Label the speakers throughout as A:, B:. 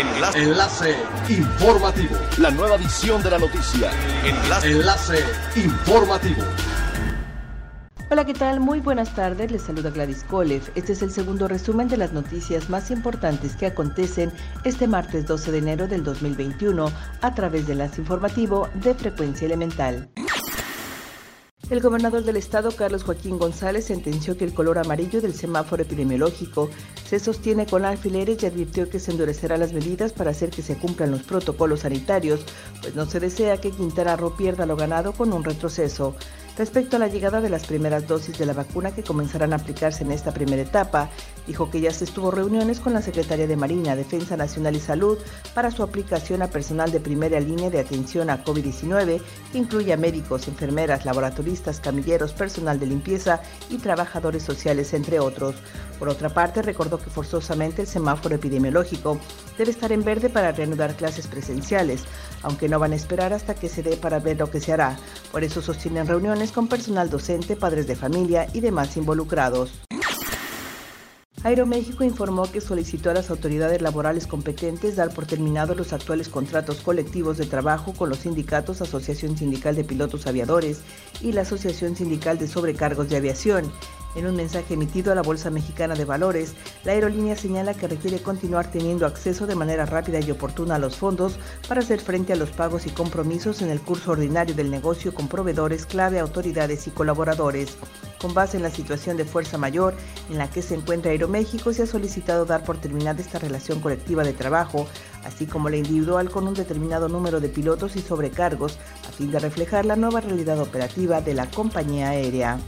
A: Enlace. Enlace informativo.
B: La nueva edición de la noticia.
A: Enlace. Enlace informativo.
C: Hola, ¿qué tal? Muy buenas tardes. Les saluda Gladys Kolev. Este es el segundo resumen de las noticias más importantes que acontecen este martes 12 de enero del 2021 a través del enlace informativo de Frecuencia Elemental. El gobernador del estado, Carlos Joaquín González, sentenció que el color amarillo del semáforo epidemiológico se sostiene con alfileres y advirtió que se endurecerá las medidas para hacer que se cumplan los protocolos sanitarios, pues no se desea que Quintana Roo pierda lo ganado con un retroceso. Respecto a la llegada de las primeras dosis de la vacuna que comenzarán a aplicarse en esta primera etapa, dijo que ya se estuvo reuniones con la Secretaría de Marina, Defensa Nacional y Salud para su aplicación a personal de primera línea de atención a COVID-19, que incluye a médicos, enfermeras, laboratoristas, camilleros, personal de limpieza y trabajadores sociales, entre otros. Por otra parte, recordó que forzosamente el semáforo epidemiológico debe estar en verde para reanudar clases presenciales, aunque no van a esperar hasta que se dé para ver lo que se hará. Por eso sostienen reuniones con personal docente, padres de familia y demás involucrados. Aeroméxico informó que solicitó a las autoridades laborales competentes dar por terminados los actuales contratos colectivos de trabajo con los sindicatos Asociación Sindical de Pilotos Aviadores y la Asociación Sindical de Sobrecargos de Aviación. En un mensaje emitido a la Bolsa Mexicana de Valores, la aerolínea señala que requiere continuar teniendo acceso de manera rápida y oportuna a los fondos para hacer frente a los pagos y compromisos en el curso ordinario del negocio con proveedores clave, autoridades y colaboradores. Con base en la situación de fuerza mayor en la que se encuentra Aeroméxico, se ha solicitado dar por terminada esta relación colectiva de trabajo, así como la individual con un determinado número de pilotos y sobrecargos, a fin de reflejar la nueva realidad operativa de la compañía aérea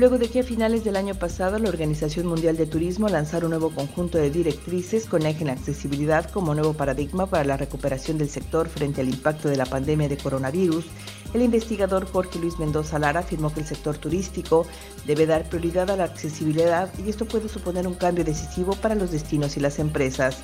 C: luego de que a finales del año pasado la Organización Mundial de Turismo lanzara un nuevo conjunto de directrices con eje en accesibilidad como nuevo paradigma para la recuperación del sector frente al impacto de la pandemia de coronavirus, el investigador Jorge Luis Mendoza Lara afirmó que el sector turístico debe dar prioridad a la accesibilidad y esto puede suponer un cambio decisivo para los destinos y las empresas.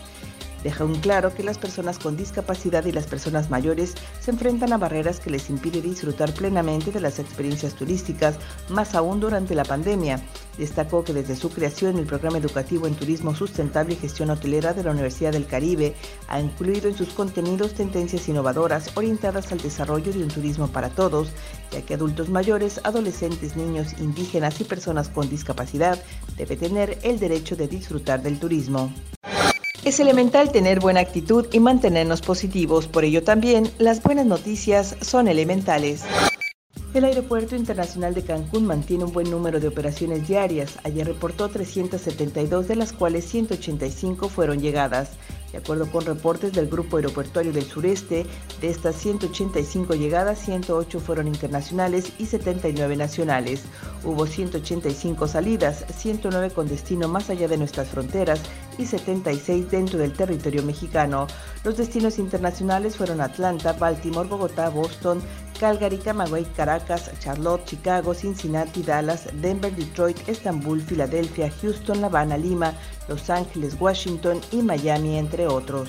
C: Deja un claro que las personas con discapacidad y las personas mayores se enfrentan a barreras que les impiden disfrutar plenamente de las experiencias turísticas, más aún durante la pandemia. Destacó que desde su creación el programa educativo en turismo sustentable y gestión hotelera de la Universidad del Caribe ha incluido en sus contenidos tendencias innovadoras orientadas al desarrollo de un turismo para todos, ya que adultos mayores, adolescentes, niños, indígenas y personas con discapacidad deben tener el derecho de disfrutar del turismo. Es elemental tener buena actitud y mantenernos positivos, por ello también las buenas noticias son elementales. El Aeropuerto Internacional de Cancún mantiene un buen número de operaciones diarias. Ayer reportó 372, de las cuales 185 fueron llegadas. De acuerdo con reportes del Grupo Aeroportuario del Sureste, de estas 185 llegadas, 108 fueron internacionales y 79 nacionales. Hubo 185 salidas, 109 con destino más allá de nuestras fronteras y 76 dentro del territorio mexicano. Los destinos internacionales fueron Atlanta, Baltimore, Bogotá, Boston, Calgary, Camagüey, Caracas, Charlotte, Chicago, Cincinnati, Dallas, Denver, Detroit, Estambul, Filadelfia, Houston, La Habana, Lima, Los Ángeles, Washington y Miami, entre otros.